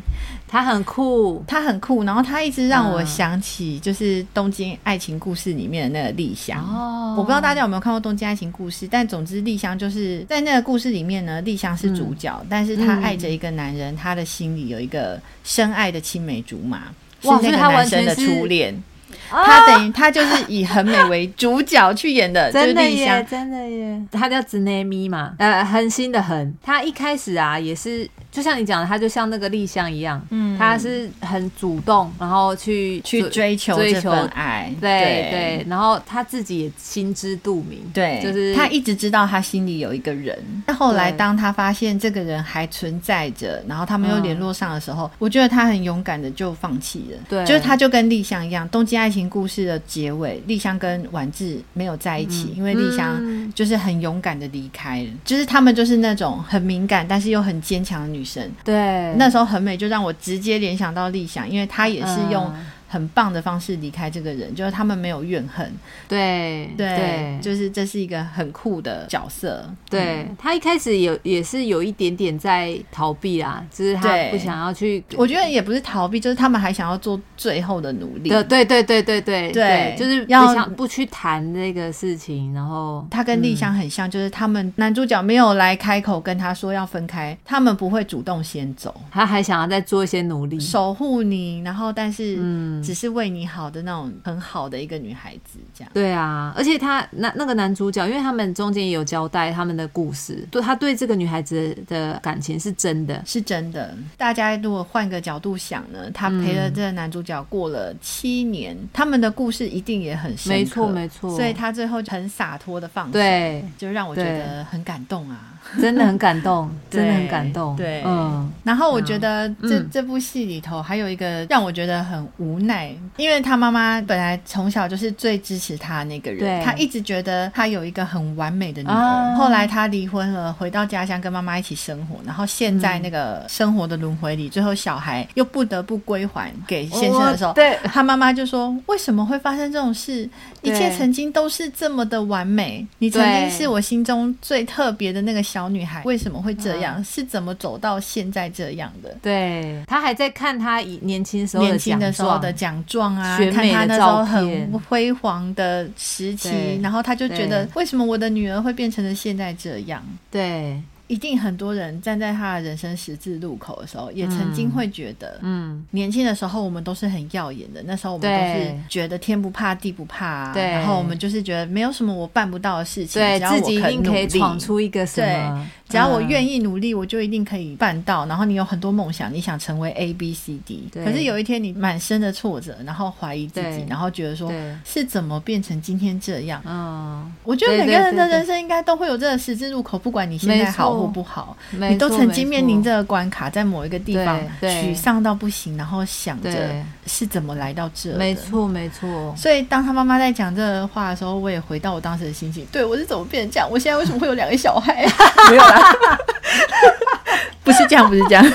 B: 他很酷，
A: 他很酷，然后他一直让我想起就是《东京爱情故事》里面的那个丽香。哦，我不知道大家有没有看过《东京爱情故事》，但总之丽香就是在那个故事里面呢，丽香是主角，嗯、但是她爱着一个男人，她、嗯、的心里有一个深爱的青梅竹马，哇是那个男生的初恋。他等于他就是以很美为主角去演的，
B: 真的耶，真的耶。他叫紫内咪嘛，呃，恒心的恒。他一开始啊，也是就像你讲的，他就像那个立香一样，嗯，他是很主动，然后去
A: 去追求追求爱，
B: 对对。然后他自己也心知肚明，
A: 对，就是他一直知道他心里有一个人。但后来当他发现这个人还存在着，然后他们又联络上的时候，我觉得他很勇敢的就放弃了。对，就是他就跟立香一样，东京爱情。故事的结尾，丽香跟婉志没有在一起，嗯、因为丽香就是很勇敢的离开了。嗯、就是他们就是那种很敏感，但是又很坚强的女生。
B: 对，
A: 那时候很美，就让我直接联想到丽香，因为她也是用很棒的方式离开这个人，就是他们没有怨恨。
B: 对对，对
A: 就是这是一个很酷的角色。
B: 对、嗯、他一开始有也是有一点点在逃避啊，就是他不想要去。
A: 我觉得也不是逃避，就是他们还想要做最后的努力。
B: 对对对对对对对，就是不想不去谈这个事情。然后
A: 他跟丽香很像，嗯、就是他们男主角没有来开口跟他说要分开，他们不会主动先走，
B: 他还想要再做一些努力
A: 守护你，然后但是只是为你好的那种很好的一个女孩子，这样。
B: 对啊，而且他那那个男主角，因为他们中间也有交代他们的故事，对，他对这个女孩子的感情是真的，
A: 是真的。大家如果换个角度想呢，他陪了这个男主角过了七年，嗯、他们的故事一定也很深刻，没错没错。所以他最后很洒脱的放手，对，就让我觉得很感动啊。
B: 真的很感动，真的很感动。对，嗯。
A: 然后我觉得这、嗯、这部戏里头还有一个让我觉得很无奈，因为他妈妈本来从小就是最支持他那个人，对他一直觉得他有一个很完美的女儿。啊、后来他离婚了，回到家乡跟妈妈一起生活，然后现在那个生活的轮回里，最后小孩又不得不归还给先生的时候，对，他妈妈就说：“为什么会发生这种事？一切曾经都是这么的完美，你曾经是我心中最特别的那个小。”小女孩为什么会这样？嗯、是怎么走到现在这样的？
B: 对，他还在看他以年轻时候
A: 年轻的时候的奖状啊，看他那时候很辉煌的时期，然后他就觉得，为什么我的女儿会变成了现在这样？
B: 对。
A: 一定很多人站在他的人生十字路口的时候，也曾经会觉得，嗯，年轻的时候我们都是很耀眼的，那时候我们都是觉得天不怕地不怕啊，对，然后我们就是觉得没有什么我办不到的事情，
B: 对，
A: 只要我肯努力，
B: 自己一定可以闯出一个什么。
A: 只要我愿意努力，我就一定可以办到。然后你有很多梦想，你想成为 A B C D，可是有一天你满身的挫折，然后怀疑自己，然后觉得说是怎么变成今天这样？嗯，我觉得每个人的人生应该都会有这个十字路口，不管你现在好或不好，你都曾经面临这个关卡，在某一个地方沮丧到不行，然后想着是怎么来到这。
B: 没错，没错。
A: 所以当他妈妈在讲这话的时候，我也回到我当时的心情，对，我是怎么变成这样？我现在为什么会有两个小孩？没有啦。不是这样，不是这样。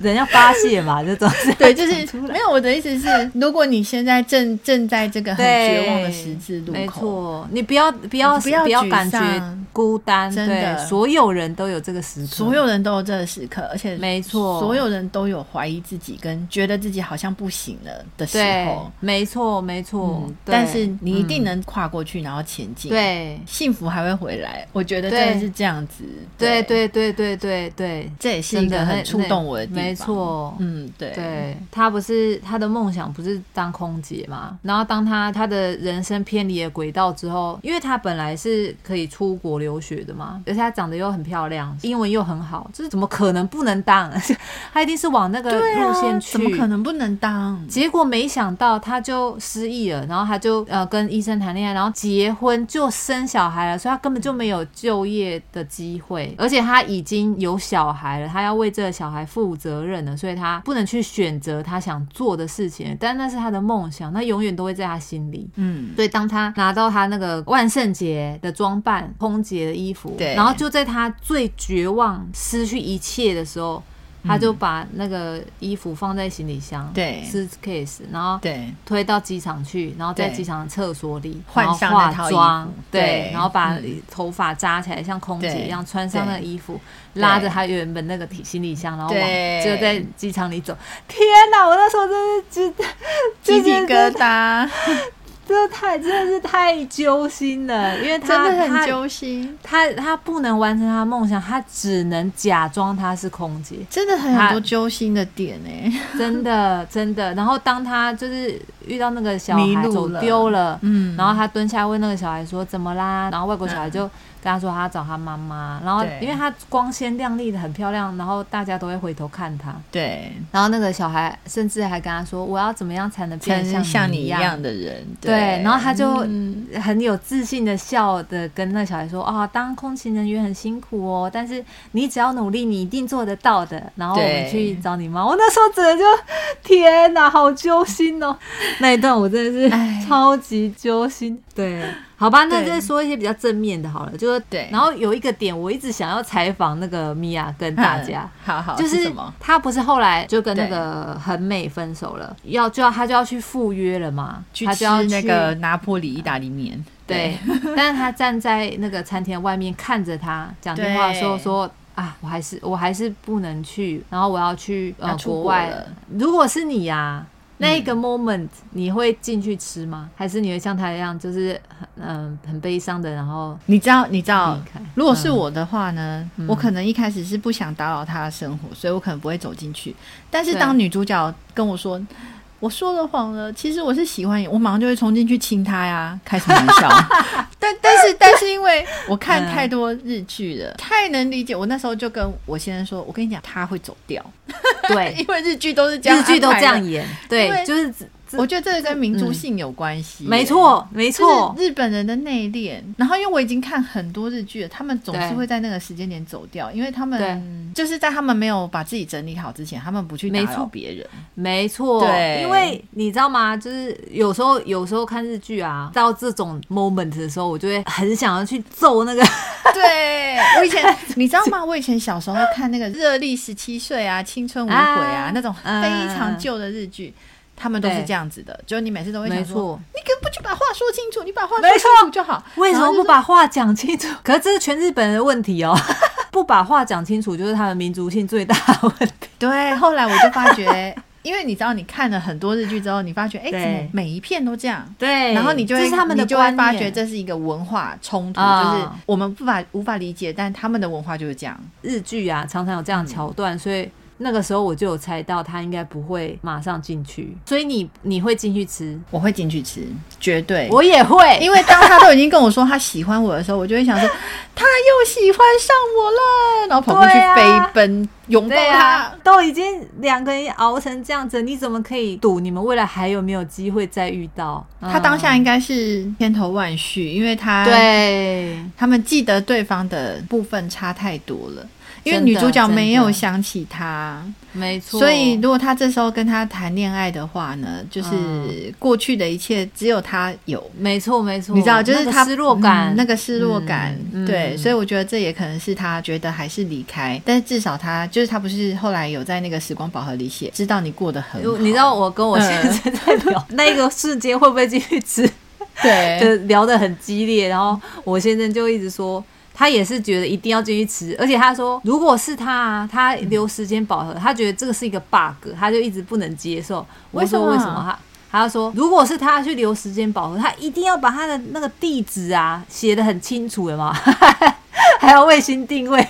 B: 人要发泄嘛，这种
A: 对，就是没有。我的意思是，如果你现在正正在这个很绝望的十字路口，没错，
B: 你不要不要不要，不要感觉孤单，真的，所有人都有这个时刻，
A: 所有人都有这个时刻，而且
B: 没错，
A: 所有人都有怀疑自己跟觉得自己好像不行了的时候，
B: 没错没错。
A: 但是你一定能跨过去，然后前进，对，幸福还会回来。我觉得真的是这样子，
B: 对对对对对对，
A: 这也是一个很触动我的地方。
B: 没错，嗯，对，对，他不是他的梦想不是当空姐嘛？然后当他他的人生偏离了轨道之后，因为他本来是可以出国留学的嘛，而且她长得又很漂亮，英文又很好，就是怎么可能不能当？他一定是往那个路线去，
A: 怎么可能不能当？
B: 结果没想到他就失忆了，然后他就呃跟医生谈恋爱，然后结婚就生小孩了，所以他根本就没有就业的机会，而且他已经有小孩了，他要为这个小孩负责任了，所以他不能去选择他想做的事情，但那是他的梦想，那永远都会在他心里。嗯，所以当他拿到他那个万圣节的装扮、空姐的衣服，对，然后就在他最绝望、失去一切的时候。他就把那个衣服放在行李箱，对，suitcase，然后对。推到机场去，然后在机场的厕所里换上化妆，对，然后把头发扎起来像空姐一样穿上那个衣服，拉着他原本那个行李箱，然后往就在机场里走。天哪，我那时候真是鸡鸡皮疙瘩。这太真的是太揪心了，因为他
A: 真的很揪心。
B: 他他，他不能完成他梦想，他只能假装他是空姐，
A: 真的很多揪心的点呢。
B: 真的真的。然后当他就是遇到那个小孩走丢了，嗯，然后他蹲下问那个小孩说怎么啦？然后外国小孩就。跟他说他找他妈妈，然后因为他光鲜亮丽的很漂亮，然后大家都会回头看他。对，然后那个小孩甚至还跟他说：“我要怎么样才能变成像你一样的人？”对，然后他就很有自信的笑的跟那小孩说：“啊，当空勤人员很辛苦哦，但是你只要努力，你一定做得到的。”然后我们去找你妈。我那时候真的就天哪，好揪心哦！那一段我真的是超级揪心。对，好吧，那再说一些比较正面的，好了，就是对。然后有一个点，我一直想要采访那个米娅跟大家，
A: 好好，
B: 就是？他不是后来就跟那个很美分手了，要就要他就要去赴约了嘛，他就要
A: 那个拿破里意大利面。
B: 对，但是他站在那个餐厅外面看着他讲电话的时候说。啊，我还是我还是不能去，然后我要去呃国外。如果是你呀、啊，那一个 moment、嗯、你会进去吃吗？还是你会像他一样，就是很嗯、呃、很悲伤的？然后
A: 你知道你知道，如果是我的话呢，嗯、我可能一开始是不想打扰他的生活，所以我可能不会走进去。但是当女主角跟我说。我说了谎了，其实我是喜欢你，我马上就会冲进去亲他呀，开什么玩笑？但但是但是因为我看太多日剧了，嗯、太能理解。我那时候就跟我先生说，我跟你讲，他会走掉。
B: 对，
A: 因为日剧都是这样，
B: 日剧都这样演。对，就是。
A: 我觉得这个跟民族性有关系。
B: 没错，没错。
A: 日本人的内敛，然后因为我已经看很多日剧了，他们总是会在那个时间点走掉，因为他们就是在他们没有把自己整理好之前，他们不去打扰别人。
B: 没错，对，因为你知道吗？就是有时候，有时候看日剧啊，到这种 moment 的时候，我就会很想要去揍那个。
A: 对，我以前你知道吗？我以前小时候看那个《热力十七岁》啊，《青春无悔》啊，那种非常旧的日剧。他们都是这样子的，就是你每次都会想说，错你可不去把话说清楚，你把话说清楚就好。
B: 为什么不把话讲清楚？可是这是全日本人的问题哦，不把话讲清楚就是他们民族性最大的问题。
A: 对，后来我就发觉，因为你知道，你看了很多日剧之后，你发觉，哎、欸，怎么每一片都这样？
B: 对，
A: 然后你就会，他们的你就会发觉这是一个文化冲突，嗯、就是我们不法无法理解，但他们的文化就是这样。
B: 日剧啊，常常有这样桥段，所以。那个时候我就有猜到他应该不会马上进去，所以你你会进去吃？
A: 我会进去吃，绝对。
B: 我也会，
A: 因为当他都已经跟我说他喜欢我的时候，我就会想说他又喜欢上我了，然后跑过去飞奔拥抱他。
B: 都已经两个人熬成这样子，你怎么可以赌你们未来还有没有机会再遇到？
A: 嗯、他当下应该是千头万绪，因为他对他们记得对方的部分差太多了。因为女主角没有想起他，
B: 没错。
A: 所以如果他这时候跟他谈恋爱的话呢，就是过去的一切只有他有，
B: 没错没错。
A: 你知道，就是他
B: 失落感，
A: 那个失落感，对。所以我觉得这也可能是他觉得还是离开，但是至少他就是他不是后来有在那个时光宝盒里写，知道你过得很好。
B: 你知道我跟我先生在聊那个瞬间会不会继续吃？
A: 对，
B: 就聊得很激烈，然后我先生就一直说。他也是觉得一定要继续吃，而且他说，如果是他啊，他留时间饱和，他觉得这个是一个 bug，他就一直不能接受。我说为什么他？他说，如果是他去留时间饱和，他一定要把他的那个地址啊写的很清楚的嘛，还要卫星定位。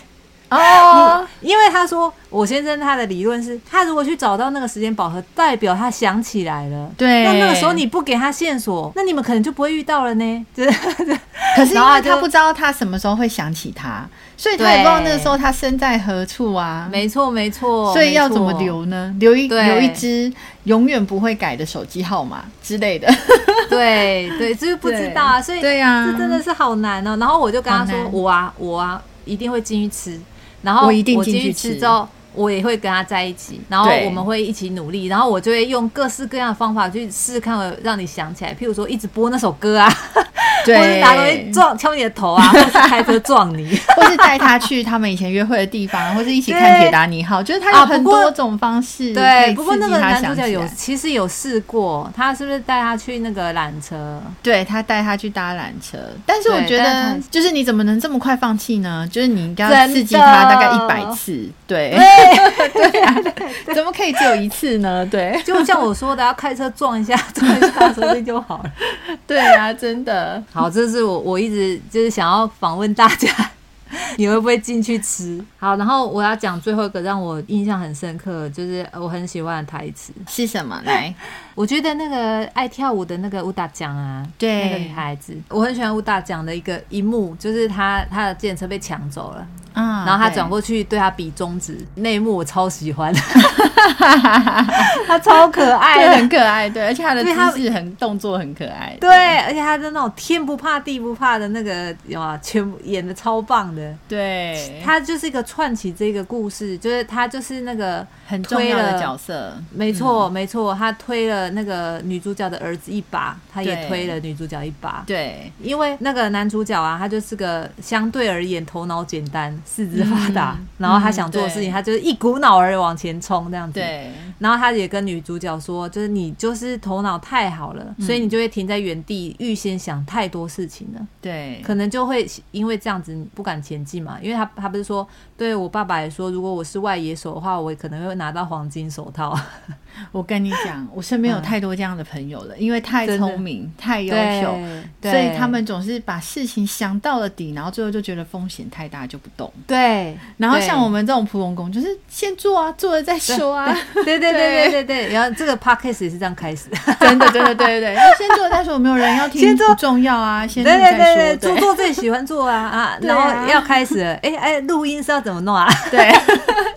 B: 哦，因为他说，我先生他的理论是，他如果去找到那个时间宝盒，代表他想起来了。
A: 对，
B: 那那个时候你不给他线索，那你们可能就不会遇到了呢。就是，
A: 可是因为他不知道他什么时候会想起他，所以他也不知道那个时候他身在何处啊。
B: 没错，没错。
A: 所以要怎么留呢？留一留一支永远不会改的手机号码之类的。
B: 对 对，就是不知道啊。所以对呀，这真的是好难哦。然后我就跟他说，我啊，我啊，一定会进去吃。然后我一定进去吃之后，我也会跟他在一起，然后我们会一起努力，然后我就会用各式各样的方法去试试看，让你想起来。譬如说，一直播那首歌啊。对，或是拿东西撞敲你的头啊，或是开车撞你，
A: 或是带他去他们以前约会的地方，或是一起看《铁达尼号》，就是他有很多种方式。
B: 对，不过那个男主角有其实有试过，他是不是带他去那个缆车？
A: 对，他带他去搭缆车，但是我觉得，就是你怎么能这么快放弃呢？就是你应该要刺激他大概一百次，对，对 啊，怎么可以只有一次呢？对，
B: 就像我说的，要开车撞一下，撞一下说不定就好了。
A: 对啊，真的。
B: 好，这是我我一直就是想要访问大家，你会不会进去吃？好，然后我要讲最后一个让我印象很深刻，就是我很喜欢的台词
A: 是什么？来，
B: 我觉得那个爱跳舞的那个武大奖啊，
A: 对，
B: 那个女孩子，我很喜欢武大奖的一个一幕，就是她她的自行车被抢走了，啊，然后他转过去对他比中指，那一幕我超喜欢，他超可爱，
A: 很可爱，对，而且他的姿势很动作很可爱，
B: 对，而且他的那种天不怕地不怕的那个，有啊，全部演的超棒的，
A: 对，
B: 他就是一个串起这个故事，就是他就是那个
A: 很重要的角色，
B: 没错没错，他推了那个女主角的儿子一把，他也推了女主角一把，
A: 对，
B: 因为那个男主角啊，他就是个相对而言头脑简单。四肢发达，嗯、然后他想做的事情，嗯、他就是一股脑儿往前冲这样子。
A: 对，
B: 然后他也跟女主角说，就是你就是头脑太好了，嗯、所以你就会停在原地，预先想太多事情了。
A: 对，
B: 可能就会因为这样子不敢前进嘛。因为他他不是说，对我爸爸也说，如果我是外野手的话，我可能会拿到黄金手套。
A: 我跟你讲，我身边有太多这样的朋友了，嗯、因为太聪明、太优秀，所以他们总是把事情想到了底，然后最后就觉得风险太大就不动。
B: 对，
A: 然后像我们这种普通工，就是先做啊，做了再说啊。
B: 对对 对对对对，然后这个 podcast 也是这样开始，
A: 真的真的对对对，先做再说，没有人要听，不重要啊，先做再说。
B: 做做自己喜欢做啊 啊，然后要开始了，哎哎，录音是要怎么弄啊？
A: 对，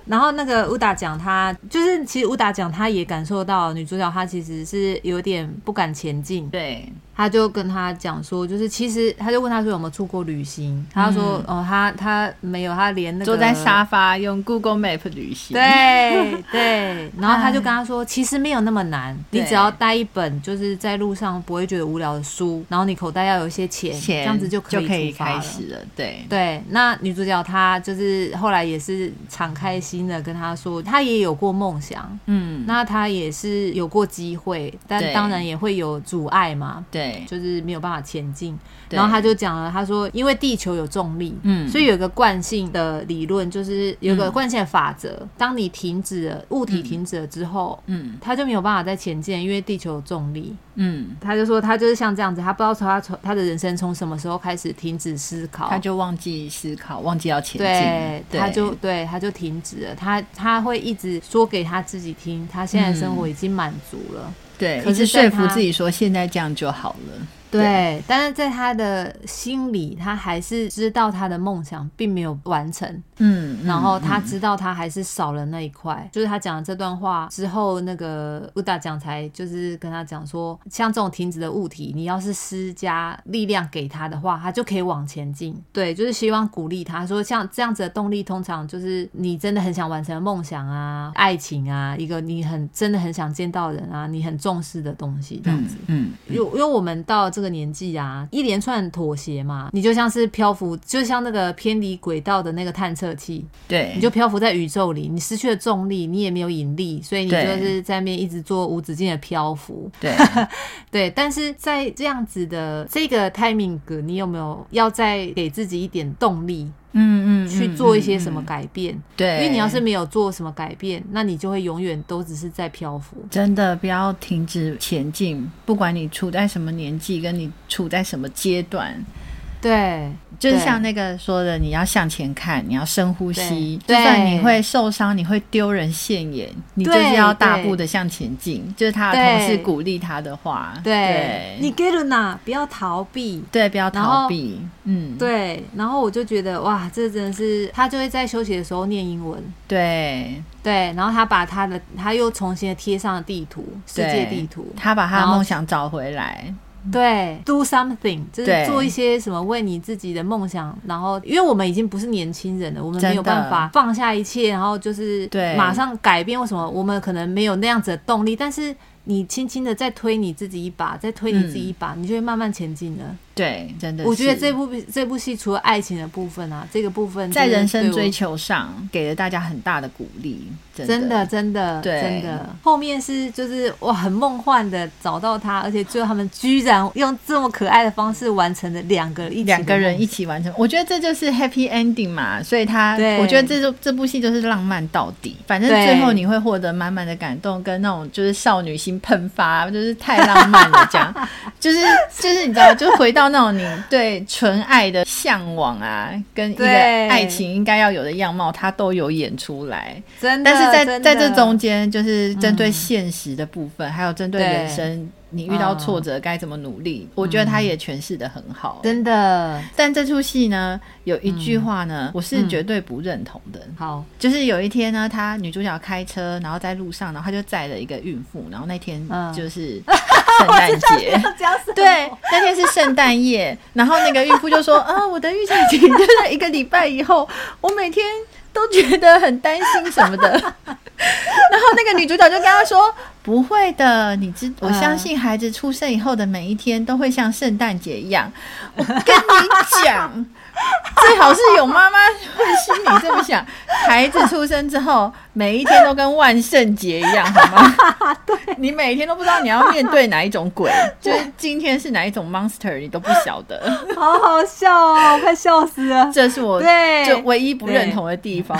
B: 然后那个乌达讲他就是，其实乌达讲他也感受到女主角她其实只是有点不敢前进，
A: 对。
B: 他就跟他讲说，就是其实他就问他说有没有出过旅行，他说哦，他他没有，他连那个
A: 坐在沙发用 Google Map 旅行，
B: 对对，然后他就跟他说，其实没有那么难，你只要带一本就是在路上不会觉得无聊的书，然后你口袋要有一些钱，这样子就可以
A: 可以开始了。对。
B: 对，那女主角她就是后来也是敞开心的跟他说，她也有过梦想，嗯，那她也是有过机会，但当然也会有阻碍嘛，对。对，就是没有办法前进。然后他就讲了，他说，因为地球有重力，嗯，所以有个惯性的理论，就是有个惯性的法则。嗯、当你停止了，物体停止了之后，嗯，他就没有办法再前进，因为地球有重力。嗯，他就说他就是像这样子，他不知道从他从他的人生从什么时候开始停止思考，
A: 他就忘记思考，忘记要前进，
B: 对，对他就对他就停止了。他他会一直说给他自己听，他现在生活已经满足了。嗯
A: 对，可是说服自己说现在这样就好了。
B: 对，对，但是在他的心里，他还是知道他的梦想并没有完成。嗯，然后他知道他还是少了那一块。嗯、就是他讲了这段话之后，那个乌达讲才就是跟他讲说，像这种停止的物体，你要是施加力量给他的话，他就可以往前进。对，就是希望鼓励他说，像这样子的动力，通常就是你真的很想完成的梦想啊、爱情啊，一个你很真的很想见到人啊，你很重视的东西，这样子。嗯，因、嗯、因为我们到。这个年纪啊，一连串妥协嘛，你就像是漂浮，就像那个偏离轨道的那个探测器，
A: 对，
B: 你就漂浮在宇宙里，你失去了重力，你也没有引力，所以你就是在那边一直做无止境的漂浮，
A: 对，
B: 对。但是在这样子的这个 timing，你有没有要再给自己一点动力？嗯嗯，去做一些什么改变？对，因为你要是没有做什么改变，那你就会永远都只是在漂浮。
A: 真的，不要停止前进，不管你处在什么年纪，跟你处在什么阶段。
B: 对。
A: 就是像那个说的，你要向前看，你要深呼吸。就算你会受伤，你会丢人现眼，你就是要大步的向前进。就是他的同事鼓励他的话。
B: 对，你给了哪？不要逃避。
A: 对，不要逃避。嗯，
B: 对。然后我就觉得哇，这真的是他就会在休息的时候念英文。
A: 对
B: 对，然后他把他的他又重新的贴上了地图，世界地图。
A: 他把他的梦想找回来。
B: 对，do something，就是做一些什么为你自己的梦想。然后，因为我们已经不是年轻人了，我们没有办法放下一切，然后就是马上改变。为什么我们可能没有那样子的动力？但是你轻轻的再推你自己一把，再推你自己一把，你就会慢慢前进了。
A: 对，真的，
B: 我觉得这部这部戏除了爱情的部分啊，这个部分
A: 在人生追求上给了大家很大的鼓励，
B: 真的，真的，对，真的。后面是就是哇，很梦幻的找到他，而且最后他们居然用这么可爱的方式完成了两个一
A: 两个人一起完成，我觉得这就是 happy ending 嘛。所以他，我觉得这就这部戏就是浪漫到底，反正最后你会获得满满的感动跟那种就是少女心喷发，就是太浪漫了，这样，就是就是你知道，就回到。到那种你对纯爱的向往啊，跟一个爱情应该要有的样貌，他都有演出来。
B: 真的，
A: 但是在在这中间，就是针对现实的部分，嗯、还有针对人生。你遇到挫折该怎么努力？嗯、我觉得他也诠释的很好，
B: 真的。
A: 但这出戏呢，有一句话呢，嗯、我是绝对不认同的。
B: 好、嗯，
A: 就是有一天呢，他女主角开车，然后在路上，然后他就载了一个孕妇，然后那天就是 圣诞节，
B: 嗯、
A: 对，那天是圣诞夜，然后那个孕妇就说：“ 啊，我的预产期就在一个礼拜以后，我每天都觉得很担心什么的。”然后那个女主角就跟他说：“不会的，你知我相信孩子出生以后的每一天都会像圣诞节一样。我跟你讲，最好是有妈妈会心里这么想：孩子出生之后，每一天都跟万圣节一样，好吗？对，你每天都不知道你要面对哪一种鬼，就是今天是哪一种 monster，你都不晓得。
B: 好好笑哦，我快笑死了。
A: 这是我对就唯一不认同的地方。”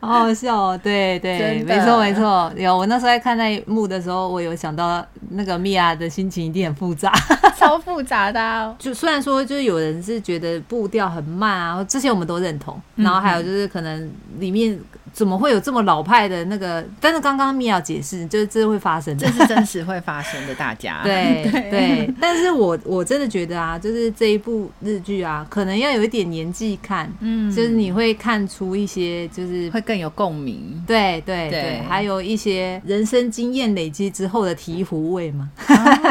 B: 好好笑哦！对对，没错没错。有我那时候在看那一幕的时候，我有想到那个米娅的心情一定很复杂，
A: 超复杂的啊。
B: 就虽然说，就是有人是觉得步调很慢啊，这些我们都认同。然后还有就是可能里面。怎么会有这么老派的那个？但是刚刚米娅解释，就是这会发生的，
A: 这是真实会发生的，大家。
B: 对。对，但是我我真的觉得啊，就是这一部日剧啊，可能要有一点年纪看，嗯，就是你会看出一些，就是
A: 会更有共鸣，
B: 对对对，对，还有一些人生经验累积之后的醍醐味嘛。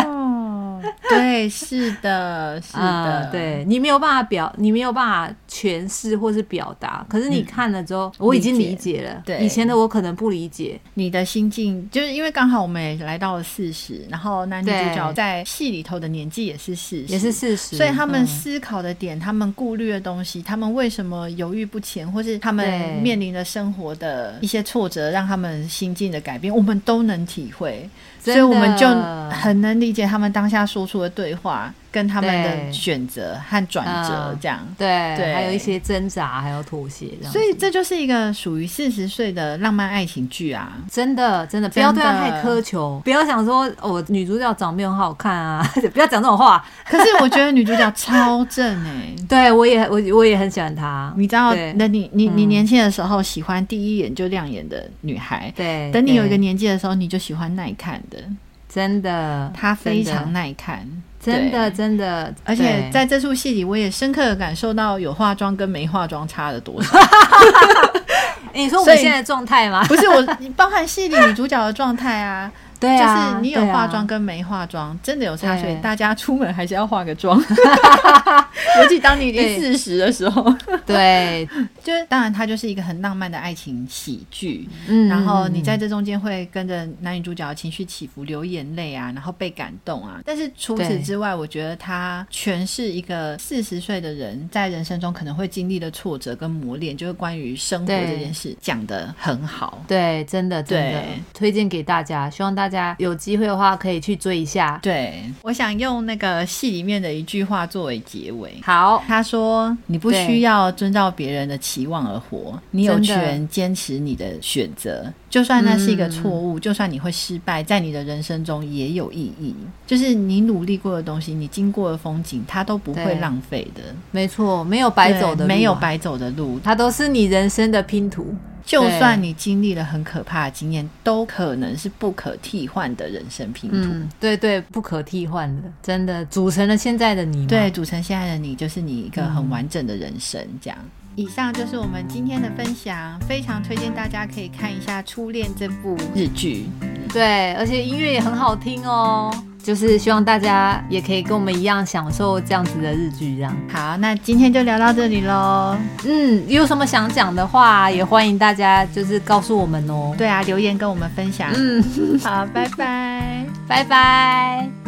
B: 哦
A: 对，是的，是的，
B: 嗯、对你没有办法表，你没有办法诠释或是表达，可是你看了之后，嗯、我已经理解了。对，以前的我可能不理解。
A: 你的心境，就是因为刚好我们也来到了四十，然后男女主角在戏里头的年纪也是四十，
B: 也是四十，
A: 所以他们思考的点，嗯、他们顾虑的东西，他们为什么犹豫不前，或是他们面临的生活的一些挫折，让他们心境的改变，我们都能体会。所以我们就很能理解他们当下说出的对话。跟他们的选择和转折这样，
B: 对、嗯、对，还有一些挣扎，还有妥协，
A: 所以这就是一个属于四十岁的浪漫爱情剧啊！
B: 真的，真的，不要对他太苛求，不要想说哦，女主角长得很好看啊，不要讲这种话。
A: 可是我觉得女主角超正哎、欸，
B: 对我也我我也很喜欢她。
A: 你知道，那你你你年轻的时候喜欢第一眼就亮眼的女孩，
B: 对，
A: 等你有一个年纪的时候，你就喜欢耐看的，
B: 真的，
A: 她非常耐看。
B: 真的，真的，
A: 而且在这出戏里，我也深刻的感受到有化妆跟没化妆差的多少。
B: 你说我们现在状态吗？
A: 不是我，你包含戏里女主角的状态啊。对啊，就是你有化妆跟没化妆，啊、真的有差，所以大家出门还是要化个妆。尤其当你已经四十的时候，
B: 对，
A: 就是当然它就是一个很浪漫的爱情喜剧，嗯，然后你在这中间会跟着男女主角的情绪起伏，流眼泪啊，然后被感动啊。但是除此之外，我觉得它全是一个四十岁的人在人生中可能会经历的挫折跟磨练，就是关于生活这件事讲的很好。
B: 对，真的，真的。推荐给大家，希望大家。大家有机会的话，可以去追一下。
A: 对，我想用那个戏里面的一句话作为结尾。
B: 好，
A: 他说：“你不需要遵照别人的期望而活，你有权坚持你的选择，就算那是一个错误，嗯、就算你会失败，在你的人生中也有意义。就是你努力过的东西，你经过的风景，它都不会浪费的。
B: 没错，没有白走的路、啊，
A: 没有白走的路，
B: 它都是你人生的拼图。”
A: 就算你经历了很可怕的经验，都可能是不可替换的人生拼图。
B: 嗯，对对，不可替换的，真的组成了现在的你。
A: 对，组成现在的你，就是你一个很完整的人生。这样，嗯，以上就是我们今天的分享，非常推荐大家可以看一下《初恋》这部日剧。
B: 对，而且音乐也很好听哦。就是希望大家也可以跟我们一样享受这样子的日剧，这样。
A: 好，那今天就聊到这里喽。
B: 嗯，有什么想讲的话，也欢迎大家就是告诉我们哦。
A: 对啊，留言跟我们分享。
B: 嗯，
A: 好，拜拜，
B: 拜拜。